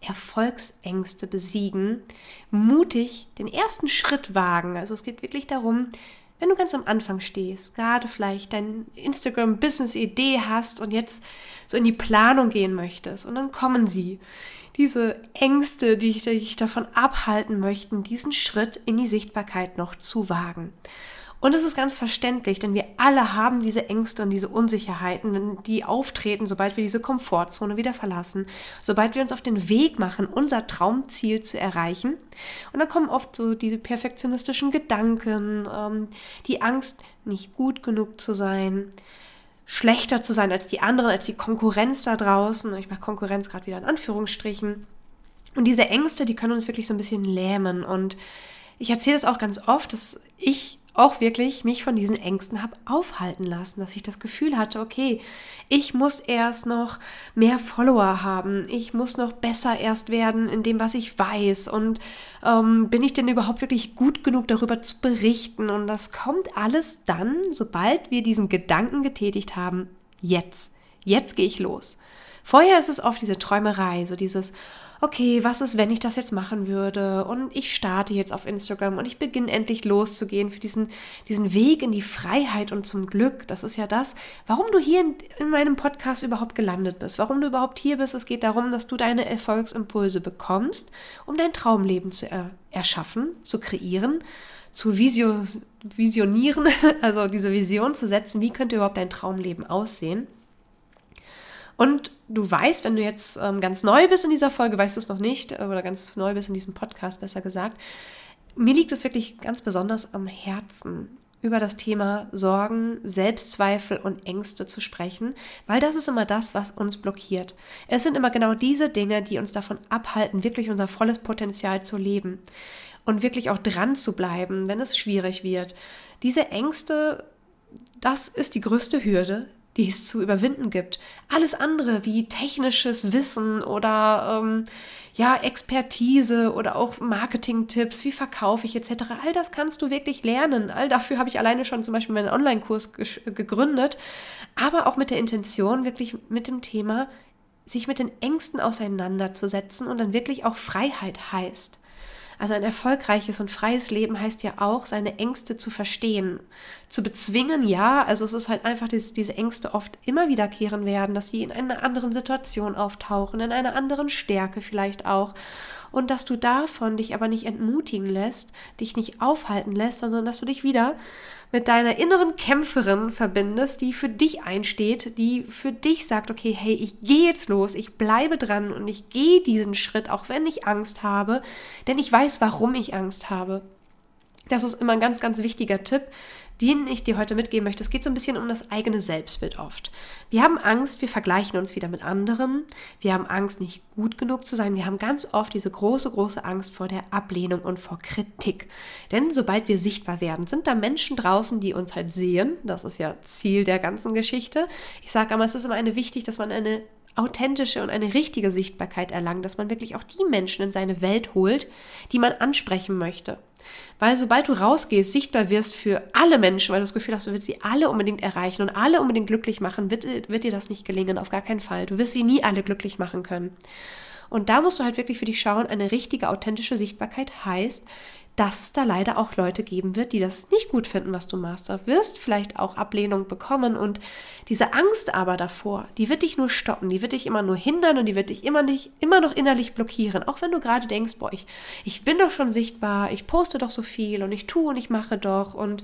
Erfolgsängste besiegen, mutig den ersten Schritt wagen. Also es geht wirklich darum, wenn du ganz am Anfang stehst, gerade vielleicht dein Instagram-Business-Idee hast und jetzt so in die Planung gehen möchtest und dann kommen sie. Diese Ängste, die dich davon abhalten möchten, diesen Schritt in die Sichtbarkeit noch zu wagen. Und es ist ganz verständlich, denn wir alle haben diese Ängste und diese Unsicherheiten, die auftreten, sobald wir diese Komfortzone wieder verlassen, sobald wir uns auf den Weg machen, unser Traumziel zu erreichen. Und dann kommen oft so diese perfektionistischen Gedanken, ähm, die Angst, nicht gut genug zu sein, schlechter zu sein als die anderen, als die Konkurrenz da draußen. Ich mache Konkurrenz gerade wieder in Anführungsstrichen. Und diese Ängste, die können uns wirklich so ein bisschen lähmen. Und ich erzähle es auch ganz oft, dass ich auch wirklich mich von diesen Ängsten habe aufhalten lassen, dass ich das Gefühl hatte, okay, ich muss erst noch mehr Follower haben, ich muss noch besser erst werden in dem, was ich weiß. Und ähm, bin ich denn überhaupt wirklich gut genug darüber zu berichten? Und das kommt alles dann, sobald wir diesen Gedanken getätigt haben, jetzt, jetzt gehe ich los. Vorher ist es oft diese Träumerei, so dieses, okay, was ist, wenn ich das jetzt machen würde? Und ich starte jetzt auf Instagram und ich beginne endlich loszugehen für diesen, diesen Weg in die Freiheit und zum Glück. Das ist ja das, warum du hier in, in meinem Podcast überhaupt gelandet bist, warum du überhaupt hier bist. Es geht darum, dass du deine Erfolgsimpulse bekommst, um dein Traumleben zu er, erschaffen, zu kreieren zu visio, visionieren, also diese Vision zu setzen, wie könnte überhaupt dein Traumleben aussehen. Und du weißt, wenn du jetzt ähm, ganz neu bist in dieser Folge, weißt du es noch nicht, äh, oder ganz neu bist in diesem Podcast, besser gesagt, mir liegt es wirklich ganz besonders am Herzen, über das Thema Sorgen, Selbstzweifel und Ängste zu sprechen, weil das ist immer das, was uns blockiert. Es sind immer genau diese Dinge, die uns davon abhalten, wirklich unser volles Potenzial zu leben und wirklich auch dran zu bleiben, wenn es schwierig wird. Diese Ängste, das ist die größte Hürde, die es zu überwinden gibt. Alles andere wie technisches Wissen oder ähm, ja, Expertise oder auch Marketing-Tipps, wie verkaufe ich etc., all das kannst du wirklich lernen. All dafür habe ich alleine schon zum Beispiel meinen Online-Kurs gegründet, aber auch mit der Intention, wirklich mit dem Thema, sich mit den Ängsten auseinanderzusetzen und dann wirklich auch Freiheit heißt. Also ein erfolgreiches und freies Leben heißt ja auch, seine Ängste zu verstehen. Zu bezwingen, ja, also es ist halt einfach, dass diese Ängste oft immer wiederkehren werden, dass sie in einer anderen Situation auftauchen, in einer anderen Stärke vielleicht auch und dass du davon dich aber nicht entmutigen lässt, dich nicht aufhalten lässt, sondern dass du dich wieder mit deiner inneren Kämpferin verbindest, die für dich einsteht, die für dich sagt, okay, hey, ich gehe jetzt los, ich bleibe dran und ich gehe diesen Schritt, auch wenn ich Angst habe, denn ich weiß, warum ich Angst habe. Das ist immer ein ganz, ganz wichtiger Tipp, den ich dir heute mitgeben möchte. Es geht so ein bisschen um das eigene Selbstbild oft. Wir haben Angst, wir vergleichen uns wieder mit anderen. Wir haben Angst, nicht gut genug zu sein. Wir haben ganz oft diese große, große Angst vor der Ablehnung und vor Kritik. Denn sobald wir sichtbar werden, sind da Menschen draußen, die uns halt sehen. Das ist ja Ziel der ganzen Geschichte. Ich sage aber, es ist immer eine wichtig, dass man eine authentische und eine richtige Sichtbarkeit erlangt, dass man wirklich auch die Menschen in seine Welt holt, die man ansprechen möchte. Weil sobald du rausgehst, sichtbar wirst für alle Menschen, weil du das Gefühl hast, du willst sie alle unbedingt erreichen und alle unbedingt glücklich machen, wird, wird dir das nicht gelingen, auf gar keinen Fall. Du wirst sie nie alle glücklich machen können. Und da musst du halt wirklich für dich schauen, eine richtige, authentische Sichtbarkeit heißt, dass es da leider auch Leute geben wird, die das nicht gut finden, was du machst. Du wirst vielleicht auch Ablehnung bekommen und diese Angst aber davor, die wird dich nur stoppen, die wird dich immer nur hindern und die wird dich immer nicht, immer noch innerlich blockieren. Auch wenn du gerade denkst, boah, ich, ich bin doch schon sichtbar, ich poste doch so viel und ich tue und ich mache doch und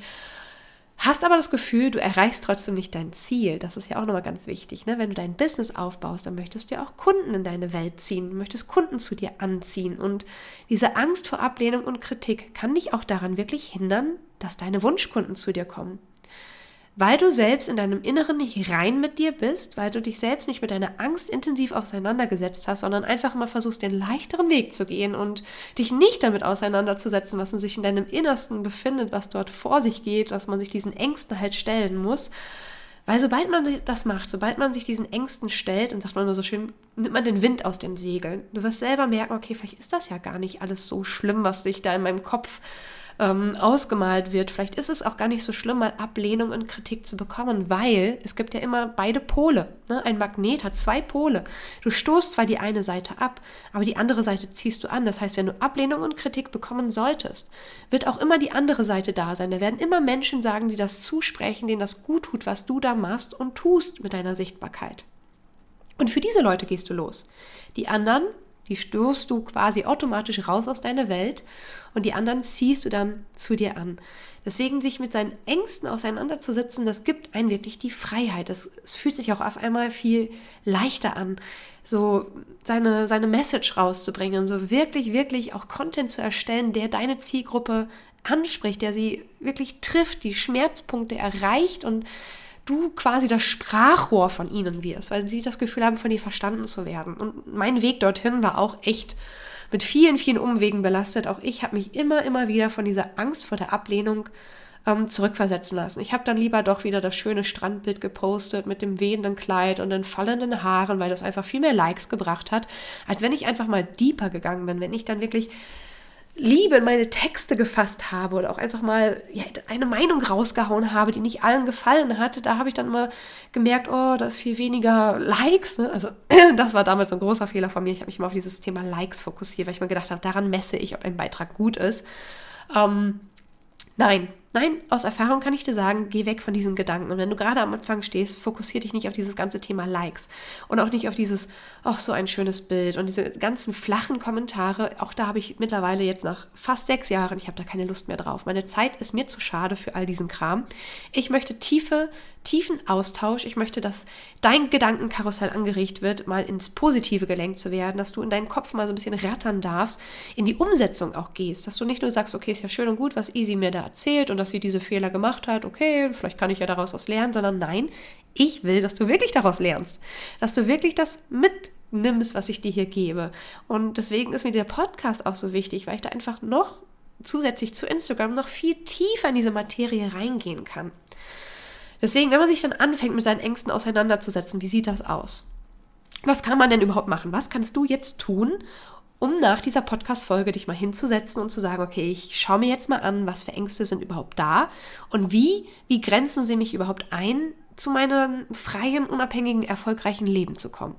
Hast aber das Gefühl, du erreichst trotzdem nicht dein Ziel. Das ist ja auch nochmal ganz wichtig. Ne? Wenn du dein Business aufbaust, dann möchtest du ja auch Kunden in deine Welt ziehen. Du möchtest Kunden zu dir anziehen. Und diese Angst vor Ablehnung und Kritik kann dich auch daran wirklich hindern, dass deine Wunschkunden zu dir kommen. Weil du selbst in deinem Inneren nicht rein mit dir bist, weil du dich selbst nicht mit deiner Angst intensiv auseinandergesetzt hast, sondern einfach mal versuchst, den leichteren Weg zu gehen und dich nicht damit auseinanderzusetzen, was sich in deinem Innersten befindet, was dort vor sich geht, dass man sich diesen Ängsten halt stellen muss. Weil sobald man das macht, sobald man sich diesen Ängsten stellt, und sagt man immer so schön, nimmt man den Wind aus den Segeln. Du wirst selber merken, okay, vielleicht ist das ja gar nicht alles so schlimm, was sich da in meinem Kopf ähm, ausgemalt wird. Vielleicht ist es auch gar nicht so schlimm, mal Ablehnung und Kritik zu bekommen, weil es gibt ja immer beide Pole. Ne? Ein Magnet hat zwei Pole. Du stoßt zwar die eine Seite ab, aber die andere Seite ziehst du an. Das heißt, wenn du Ablehnung und Kritik bekommen solltest, wird auch immer die andere Seite da sein. Da werden immer Menschen sagen, die das zusprechen, denen das gut tut, was du da machst und tust mit deiner Sichtbarkeit. Und für diese Leute gehst du los. Die anderen die stößt du quasi automatisch raus aus deiner Welt und die anderen ziehst du dann zu dir an. Deswegen sich mit seinen Ängsten auseinanderzusetzen, das gibt einen wirklich die Freiheit. Es, es fühlt sich auch auf einmal viel leichter an, so seine, seine Message rauszubringen, so wirklich, wirklich auch Content zu erstellen, der deine Zielgruppe anspricht, der sie wirklich trifft, die Schmerzpunkte erreicht und du quasi das Sprachrohr von ihnen wirst, weil sie das Gefühl haben, von dir verstanden zu werden. Und mein Weg dorthin war auch echt mit vielen, vielen Umwegen belastet. Auch ich habe mich immer, immer wieder von dieser Angst vor der Ablehnung ähm, zurückversetzen lassen. Ich habe dann lieber doch wieder das schöne Strandbild gepostet mit dem wehenden Kleid und den fallenden Haaren, weil das einfach viel mehr Likes gebracht hat, als wenn ich einfach mal deeper gegangen bin, wenn ich dann wirklich Liebe in meine Texte gefasst habe oder auch einfach mal ja, eine Meinung rausgehauen habe, die nicht allen gefallen hatte, da habe ich dann immer gemerkt, oh, da ist viel weniger Likes. Ne? Also das war damals ein großer Fehler von mir. Ich habe mich immer auf dieses Thema Likes fokussiert, weil ich mir gedacht habe, daran messe ich, ob ein Beitrag gut ist. Ähm, nein, Nein, aus Erfahrung kann ich dir sagen, geh weg von diesen Gedanken. Und wenn du gerade am Anfang stehst, fokussier dich nicht auf dieses ganze Thema Likes und auch nicht auf dieses, ach, so ein schönes Bild und diese ganzen flachen Kommentare. Auch da habe ich mittlerweile jetzt nach fast sechs Jahren, ich habe da keine Lust mehr drauf. Meine Zeit ist mir zu schade für all diesen Kram. Ich möchte tiefe, tiefen Austausch. Ich möchte, dass dein Gedankenkarussell angeregt wird, mal ins Positive gelenkt zu werden, dass du in deinen Kopf mal so ein bisschen rattern darfst, in die Umsetzung auch gehst, dass du nicht nur sagst, okay, ist ja schön und gut, was Easy mir da erzählt und dass sie diese Fehler gemacht hat, okay, vielleicht kann ich ja daraus was lernen, sondern nein, ich will, dass du wirklich daraus lernst, dass du wirklich das mitnimmst, was ich dir hier gebe. Und deswegen ist mir der Podcast auch so wichtig, weil ich da einfach noch zusätzlich zu Instagram noch viel tiefer in diese Materie reingehen kann. Deswegen, wenn man sich dann anfängt, mit seinen Ängsten auseinanderzusetzen, wie sieht das aus? Was kann man denn überhaupt machen? Was kannst du jetzt tun, um nach dieser Podcast-Folge dich mal hinzusetzen und zu sagen, okay, ich schaue mir jetzt mal an, was für Ängste sind überhaupt da und wie, wie grenzen sie mich überhaupt ein, zu meinem freien, unabhängigen, erfolgreichen Leben zu kommen.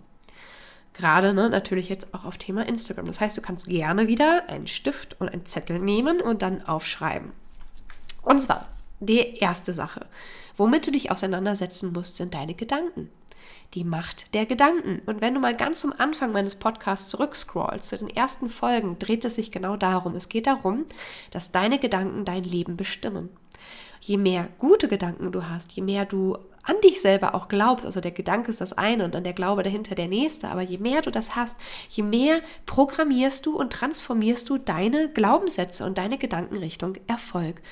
Gerade ne, natürlich jetzt auch auf Thema Instagram. Das heißt, du kannst gerne wieder einen Stift und einen Zettel nehmen und dann aufschreiben. Und zwar, die erste Sache, womit du dich auseinandersetzen musst, sind deine Gedanken die Macht der Gedanken. Und wenn du mal ganz zum Anfang meines Podcasts zurückscrollst, zu den ersten Folgen, dreht es sich genau darum. Es geht darum, dass deine Gedanken dein Leben bestimmen. Je mehr gute Gedanken du hast, je mehr du an dich selber auch glaubst, also der Gedanke ist das eine und dann der Glaube dahinter der nächste, aber je mehr du das hast, je mehr programmierst du und transformierst du deine Glaubenssätze und deine Gedanken Richtung Erfolg,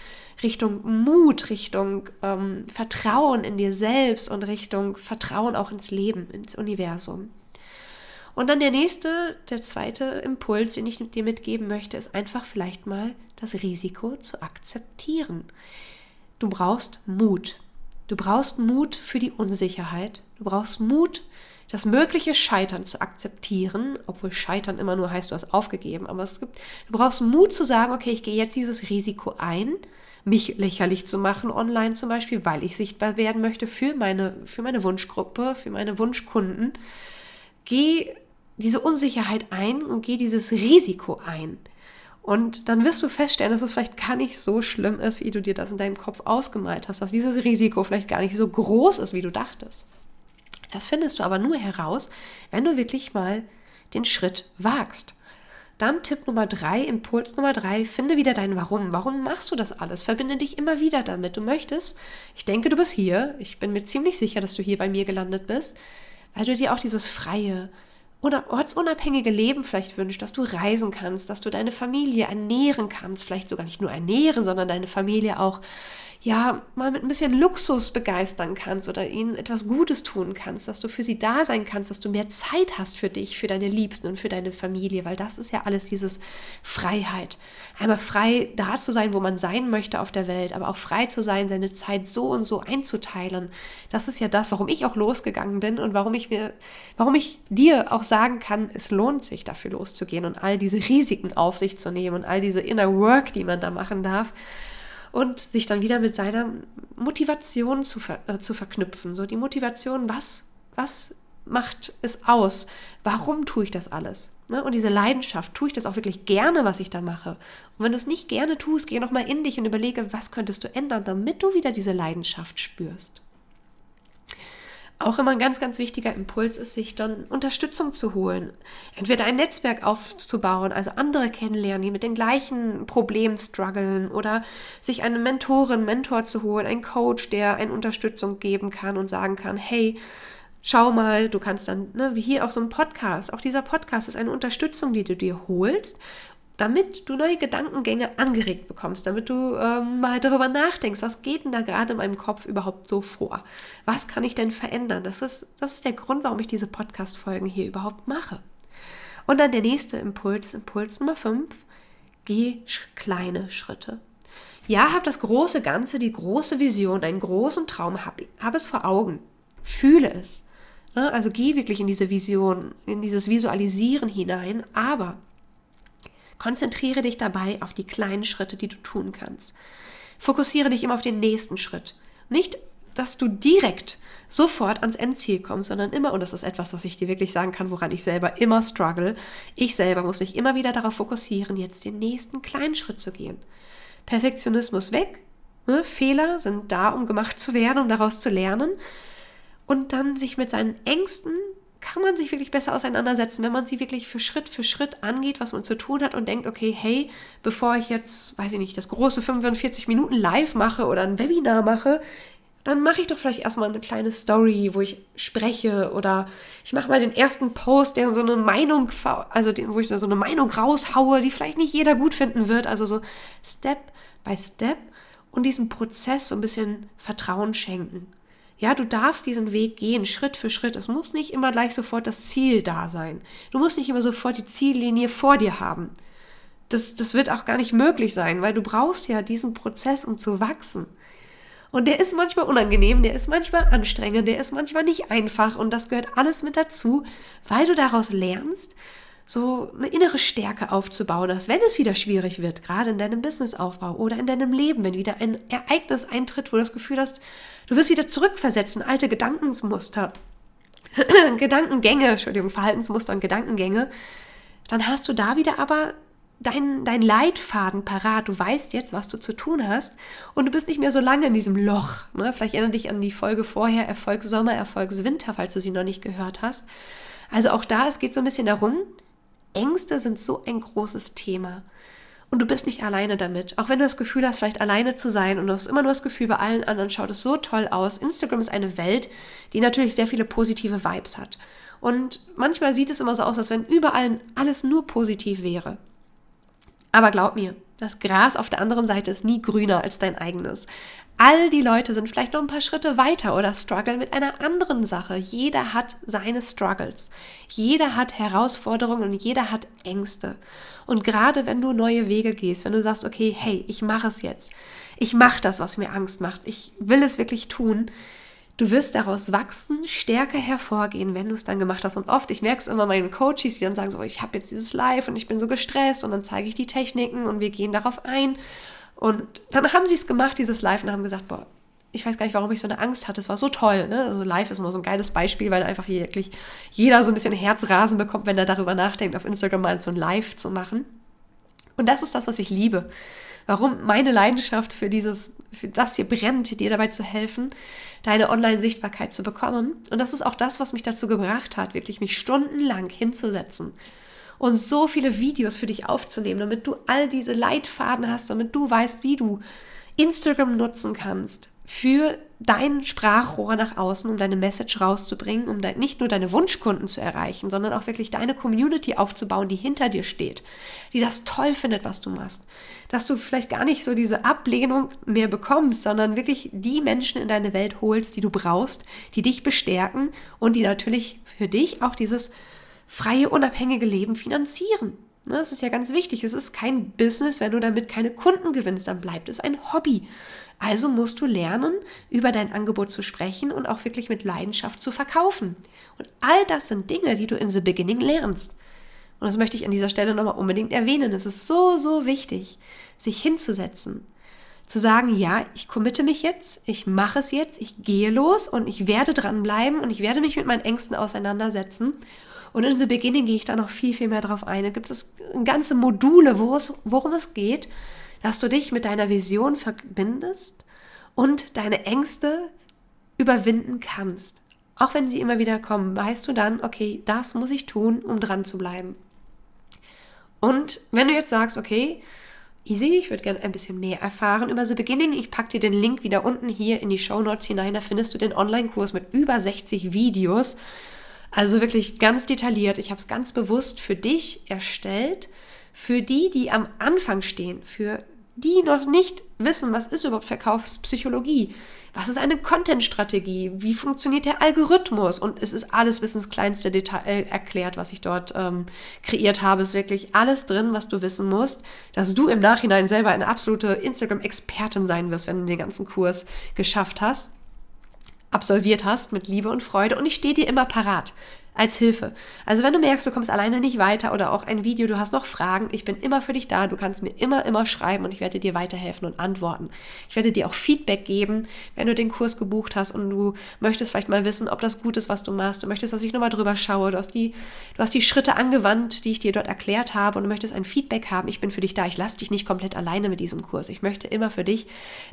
Richtung Mut, Richtung ähm, Vertrauen in dir selbst und Richtung Vertrauen auch ins Leben, ins Universum. Und dann der nächste, der zweite Impuls, den ich dir mitgeben möchte, ist einfach vielleicht mal das Risiko zu akzeptieren. Du brauchst Mut. Du brauchst Mut für die Unsicherheit. Du brauchst Mut, das mögliche Scheitern zu akzeptieren, obwohl Scheitern immer nur heißt, du hast aufgegeben. Aber es gibt, du brauchst Mut zu sagen, okay, ich gehe jetzt dieses Risiko ein, mich lächerlich zu machen online zum Beispiel, weil ich sichtbar werden möchte für meine, für meine Wunschgruppe, für meine Wunschkunden. Geh diese Unsicherheit ein und geh dieses Risiko ein. Und dann wirst du feststellen, dass es vielleicht gar nicht so schlimm ist, wie du dir das in deinem Kopf ausgemalt hast, dass dieses Risiko vielleicht gar nicht so groß ist, wie du dachtest. Das findest du aber nur heraus, wenn du wirklich mal den Schritt wagst. Dann Tipp Nummer drei, Impuls Nummer drei, finde wieder dein Warum. Warum machst du das alles? Verbinde dich immer wieder damit. Du möchtest, ich denke, du bist hier, ich bin mir ziemlich sicher, dass du hier bei mir gelandet bist, weil du dir auch dieses freie, oder ortsunabhängige Leben vielleicht wünscht, dass du reisen kannst, dass du deine Familie ernähren kannst, vielleicht sogar nicht nur ernähren, sondern deine Familie auch ja, mal mit ein bisschen Luxus begeistern kannst oder ihnen etwas Gutes tun kannst, dass du für sie da sein kannst, dass du mehr Zeit hast für dich, für deine Liebsten und für deine Familie, weil das ist ja alles dieses Freiheit. Einmal frei da zu sein, wo man sein möchte auf der Welt, aber auch frei zu sein, seine Zeit so und so einzuteilen. Das ist ja das, warum ich auch losgegangen bin und warum ich mir, warum ich dir auch sagen kann, es lohnt sich dafür loszugehen und all diese Risiken auf sich zu nehmen und all diese Inner Work, die man da machen darf und sich dann wieder mit seiner Motivation zu, ver äh, zu verknüpfen. So die Motivation, was, was macht es aus? Warum tue ich das alles? Ne? Und diese Leidenschaft, tue ich das auch wirklich gerne, was ich da mache? Und wenn du es nicht gerne tust, geh nochmal in dich und überlege, was könntest du ändern, damit du wieder diese Leidenschaft spürst. Auch immer ein ganz, ganz wichtiger Impuls ist, sich dann Unterstützung zu holen. Entweder ein Netzwerk aufzubauen, also andere kennenlernen, die mit den gleichen Problemen strugglen oder sich eine Mentorin, Mentor zu holen, einen Coach, der eine Unterstützung geben kann und sagen kann, hey, schau mal, du kannst dann, ne, wie hier auch so ein Podcast, auch dieser Podcast ist eine Unterstützung, die du dir holst damit du neue Gedankengänge angeregt bekommst, damit du ähm, mal darüber nachdenkst, was geht denn da gerade in meinem Kopf überhaupt so vor? Was kann ich denn verändern? Das ist, das ist der Grund, warum ich diese Podcast-Folgen hier überhaupt mache. Und dann der nächste Impuls, Impuls Nummer 5, geh kleine Schritte. Ja, hab das große Ganze, die große Vision, einen großen Traum, hab, hab es vor Augen, fühle es. Ne? Also geh wirklich in diese Vision, in dieses Visualisieren hinein, aber Konzentriere dich dabei auf die kleinen Schritte, die du tun kannst. Fokussiere dich immer auf den nächsten Schritt. Nicht, dass du direkt sofort ans Endziel kommst, sondern immer, und das ist etwas, was ich dir wirklich sagen kann, woran ich selber immer struggle, ich selber muss mich immer wieder darauf fokussieren, jetzt den nächsten kleinen Schritt zu gehen. Perfektionismus weg, ne? Fehler sind da, um gemacht zu werden, um daraus zu lernen und dann sich mit seinen Ängsten kann man sich wirklich besser auseinandersetzen, wenn man sie wirklich für Schritt für Schritt angeht, was man zu tun hat und denkt, okay, hey, bevor ich jetzt, weiß ich nicht, das große 45 Minuten live mache oder ein Webinar mache, dann mache ich doch vielleicht erstmal eine kleine Story, wo ich spreche oder ich mache mal den ersten Post, der so eine Meinung, also den, wo ich so eine Meinung raushaue, die vielleicht nicht jeder gut finden wird, also so Step by Step und diesem Prozess so ein bisschen Vertrauen schenken. Ja, du darfst diesen Weg gehen, Schritt für Schritt. Es muss nicht immer gleich sofort das Ziel da sein. Du musst nicht immer sofort die Ziellinie vor dir haben. Das, das wird auch gar nicht möglich sein, weil du brauchst ja diesen Prozess, um zu wachsen. Und der ist manchmal unangenehm, der ist manchmal anstrengend, der ist manchmal nicht einfach und das gehört alles mit dazu, weil du daraus lernst, so eine innere Stärke aufzubauen, dass wenn es wieder schwierig wird, gerade in deinem Businessaufbau oder in deinem Leben, wenn wieder ein Ereignis eintritt, wo du das Gefühl hast, du wirst wieder zurückversetzen, alte Gedankensmuster, Gedankengänge, Entschuldigung, Verhaltensmuster und Gedankengänge, dann hast du da wieder aber dein, dein Leitfaden parat. Du weißt jetzt, was du zu tun hast und du bist nicht mehr so lange in diesem Loch. Ne? Vielleicht erinnere dich an die Folge vorher, Erfolgssommer, Erfolgswinter, falls du sie noch nicht gehört hast. Also auch da, es geht so ein bisschen darum, Ängste sind so ein großes Thema. Und du bist nicht alleine damit. Auch wenn du das Gefühl hast, vielleicht alleine zu sein und du hast immer nur das Gefühl, bei allen anderen schaut es so toll aus. Instagram ist eine Welt, die natürlich sehr viele positive Vibes hat. Und manchmal sieht es immer so aus, als wenn überall alles nur positiv wäre. Aber glaub mir, das Gras auf der anderen Seite ist nie grüner als dein eigenes. All die Leute sind vielleicht noch ein paar Schritte weiter oder strugglen mit einer anderen Sache. Jeder hat seine Struggles. Jeder hat Herausforderungen und jeder hat Ängste. Und gerade wenn du neue Wege gehst, wenn du sagst, okay, hey, ich mache es jetzt. Ich mache das, was mir Angst macht. Ich will es wirklich tun. Du wirst daraus wachsen, stärker hervorgehen, wenn du es dann gemacht hast. Und oft, ich merke es immer meinen Coaches, die dann sagen so, ich habe jetzt dieses Live und ich bin so gestresst und dann zeige ich die Techniken und wir gehen darauf ein. Und dann haben sie es gemacht, dieses Live, und haben gesagt, boah, ich weiß gar nicht, warum ich so eine Angst hatte. Es war so toll. Ne? Also live ist immer so ein geiles Beispiel, weil einfach wirklich jeder so ein bisschen Herzrasen bekommt, wenn er darüber nachdenkt, auf Instagram mal so ein Live zu machen. Und das ist das, was ich liebe. Warum meine Leidenschaft für dieses, für das hier brennt, dir dabei zu helfen, deine Online-Sichtbarkeit zu bekommen. Und das ist auch das, was mich dazu gebracht hat, wirklich mich stundenlang hinzusetzen und so viele Videos für dich aufzunehmen, damit du all diese Leitfaden hast, damit du weißt, wie du Instagram nutzen kannst für dein Sprachrohr nach außen, um deine Message rauszubringen, um dein, nicht nur deine Wunschkunden zu erreichen, sondern auch wirklich deine Community aufzubauen, die hinter dir steht, die das toll findet, was du machst. Dass du vielleicht gar nicht so diese Ablehnung mehr bekommst, sondern wirklich die Menschen in deine Welt holst, die du brauchst, die dich bestärken und die natürlich für dich auch dieses freie, unabhängige Leben finanzieren. Ne, das ist ja ganz wichtig. Es ist kein Business, wenn du damit keine Kunden gewinnst, dann bleibt es ein Hobby. Also musst du lernen, über dein Angebot zu sprechen und auch wirklich mit Leidenschaft zu verkaufen. Und all das sind Dinge, die du in the beginning lernst. Und das möchte ich an dieser Stelle nochmal unbedingt erwähnen. Es ist so, so wichtig, sich hinzusetzen, zu sagen, ja, ich committe mich jetzt, ich mache es jetzt, ich gehe los und ich werde dranbleiben und ich werde mich mit meinen Ängsten auseinandersetzen und in The Beginning gehe ich da noch viel, viel mehr drauf ein. Da gibt es ganze Module, worum es geht, dass du dich mit deiner Vision verbindest und deine Ängste überwinden kannst. Auch wenn sie immer wieder kommen, weißt du dann, okay, das muss ich tun, um dran zu bleiben. Und wenn du jetzt sagst, okay, easy, ich würde gerne ein bisschen mehr erfahren über The Beginning, ich packe dir den Link wieder unten hier in die Show Notes hinein, da findest du den Online-Kurs mit über 60 Videos, also wirklich ganz detailliert. Ich habe es ganz bewusst für dich erstellt, für die, die am Anfang stehen, für die noch nicht wissen, was ist überhaupt Verkaufspsychologie, was ist eine Content-Strategie, wie funktioniert der Algorithmus? Und es ist alles bis ins kleinste Detail erklärt, was ich dort ähm, kreiert habe. Es ist wirklich alles drin, was du wissen musst, dass du im Nachhinein selber eine absolute Instagram-Expertin sein wirst, wenn du den ganzen Kurs geschafft hast absolviert hast mit Liebe und Freude. Und ich stehe dir immer parat als Hilfe. Also wenn du merkst, du kommst alleine nicht weiter oder auch ein Video, du hast noch Fragen, ich bin immer für dich da, du kannst mir immer, immer schreiben und ich werde dir weiterhelfen und antworten. Ich werde dir auch Feedback geben, wenn du den Kurs gebucht hast und du möchtest vielleicht mal wissen, ob das gut ist, was du machst. Du möchtest, dass ich nochmal drüber schaue. Du hast, die, du hast die Schritte angewandt, die ich dir dort erklärt habe und du möchtest ein Feedback haben. Ich bin für dich da. Ich lasse dich nicht komplett alleine mit diesem Kurs. Ich möchte immer für dich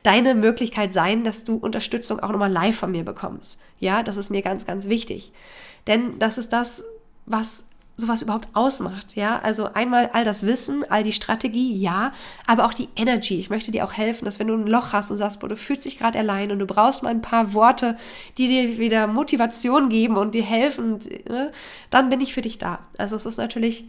deine Möglichkeit sein, dass du Unterstützung auch nochmal live von mir bekommst. Ja, das ist mir ganz, ganz wichtig. Denn das ist das, was sowas überhaupt ausmacht, ja? Also einmal all das Wissen, all die Strategie, ja, aber auch die Energy. Ich möchte dir auch helfen, dass wenn du ein Loch hast und sagst, boah, du fühlst dich gerade allein und du brauchst mal ein paar Worte, die dir wieder Motivation geben und dir helfen, ne? dann bin ich für dich da. Also es ist natürlich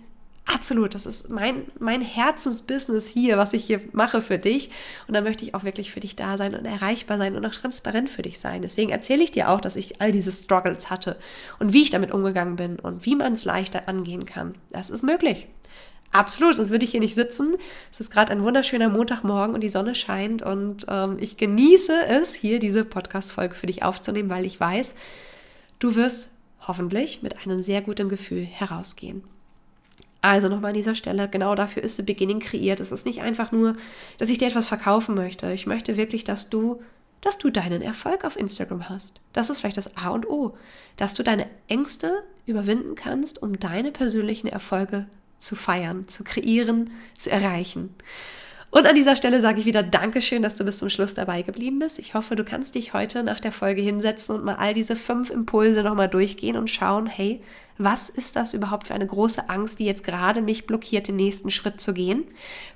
Absolut, das ist mein, mein Herzensbusiness hier, was ich hier mache für dich. Und da möchte ich auch wirklich für dich da sein und erreichbar sein und auch transparent für dich sein. Deswegen erzähle ich dir auch, dass ich all diese Struggles hatte und wie ich damit umgegangen bin und wie man es leichter angehen kann. Das ist möglich. Absolut, sonst würde ich hier nicht sitzen. Es ist gerade ein wunderschöner Montagmorgen und die Sonne scheint und ähm, ich genieße es, hier diese Podcast-Folge für dich aufzunehmen, weil ich weiß, du wirst hoffentlich mit einem sehr guten Gefühl herausgehen. Also nochmal an dieser Stelle, genau dafür ist The Beginning kreiert. Es ist nicht einfach nur, dass ich dir etwas verkaufen möchte. Ich möchte wirklich, dass du, dass du deinen Erfolg auf Instagram hast. Das ist vielleicht das A und O. Dass du deine Ängste überwinden kannst, um deine persönlichen Erfolge zu feiern, zu kreieren, zu erreichen. Und an dieser Stelle sage ich wieder Dankeschön, dass du bis zum Schluss dabei geblieben bist. Ich hoffe, du kannst dich heute nach der Folge hinsetzen und mal all diese fünf Impulse nochmal durchgehen und schauen, hey, was ist das überhaupt für eine große Angst, die jetzt gerade mich blockiert, den nächsten Schritt zu gehen?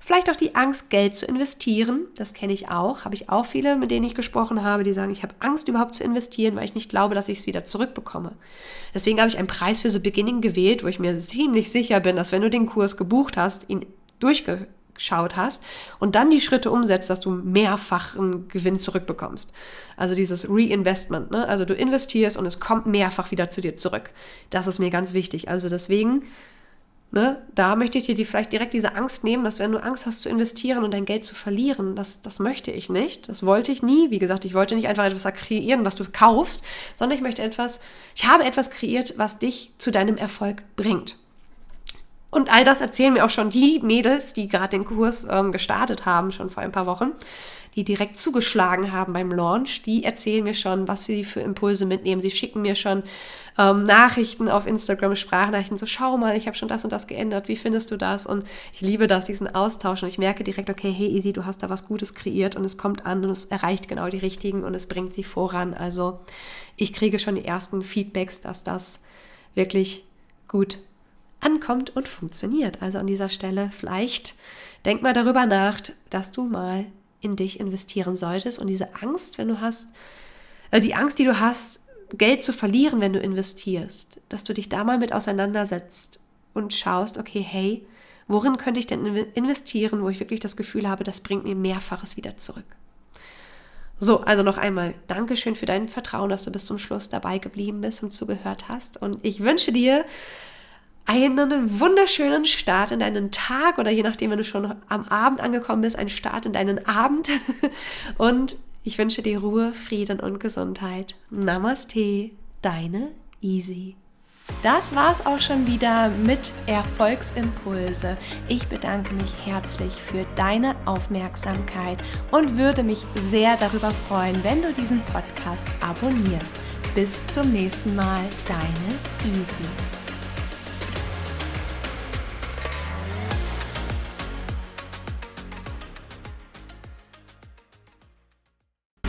Vielleicht auch die Angst, Geld zu investieren. Das kenne ich auch. Habe ich auch viele, mit denen ich gesprochen habe, die sagen, ich habe Angst überhaupt zu investieren, weil ich nicht glaube, dass ich es wieder zurückbekomme. Deswegen habe ich einen Preis für The Beginning gewählt, wo ich mir ziemlich sicher bin, dass wenn du den Kurs gebucht hast, ihn durchge geschaut hast und dann die Schritte umsetzt, dass du mehrfachen Gewinn zurückbekommst. Also dieses Reinvestment, ne? also du investierst und es kommt mehrfach wieder zu dir zurück. Das ist mir ganz wichtig. Also deswegen, ne, da möchte ich dir die, vielleicht direkt diese Angst nehmen, dass wenn du Angst hast zu investieren und dein Geld zu verlieren, das, das möchte ich nicht. Das wollte ich nie. Wie gesagt, ich wollte nicht einfach etwas kreieren, was du kaufst, sondern ich möchte etwas, ich habe etwas kreiert, was dich zu deinem Erfolg bringt. Und all das erzählen mir auch schon die Mädels, die gerade den Kurs ähm, gestartet haben, schon vor ein paar Wochen, die direkt zugeschlagen haben beim Launch. Die erzählen mir schon, was sie für Impulse mitnehmen. Sie schicken mir schon ähm, Nachrichten auf Instagram, Sprachnachrichten, so schau mal, ich habe schon das und das geändert, wie findest du das? Und ich liebe das, diesen Austausch. Und ich merke direkt, okay, hey Easy, du hast da was Gutes kreiert und es kommt an und es erreicht genau die richtigen und es bringt sie voran. Also ich kriege schon die ersten Feedbacks, dass das wirklich gut ankommt und funktioniert. Also an dieser Stelle vielleicht denk mal darüber nach, dass du mal in dich investieren solltest. Und diese Angst, wenn du hast, äh, die Angst, die du hast, Geld zu verlieren, wenn du investierst, dass du dich da mal mit auseinandersetzt und schaust, okay, hey, worin könnte ich denn investieren, wo ich wirklich das Gefühl habe, das bringt mir mehrfaches wieder zurück. So, also noch einmal Dankeschön für dein Vertrauen, dass du bis zum Schluss dabei geblieben bist und zugehört hast. Und ich wünsche dir einen wunderschönen Start in deinen Tag oder je nachdem, wenn du schon am Abend angekommen bist, einen Start in deinen Abend. Und ich wünsche dir Ruhe, Frieden und Gesundheit. Namaste, deine Easy. Das war's auch schon wieder mit Erfolgsimpulse. Ich bedanke mich herzlich für deine Aufmerksamkeit und würde mich sehr darüber freuen, wenn du diesen Podcast abonnierst. Bis zum nächsten Mal, deine Easy.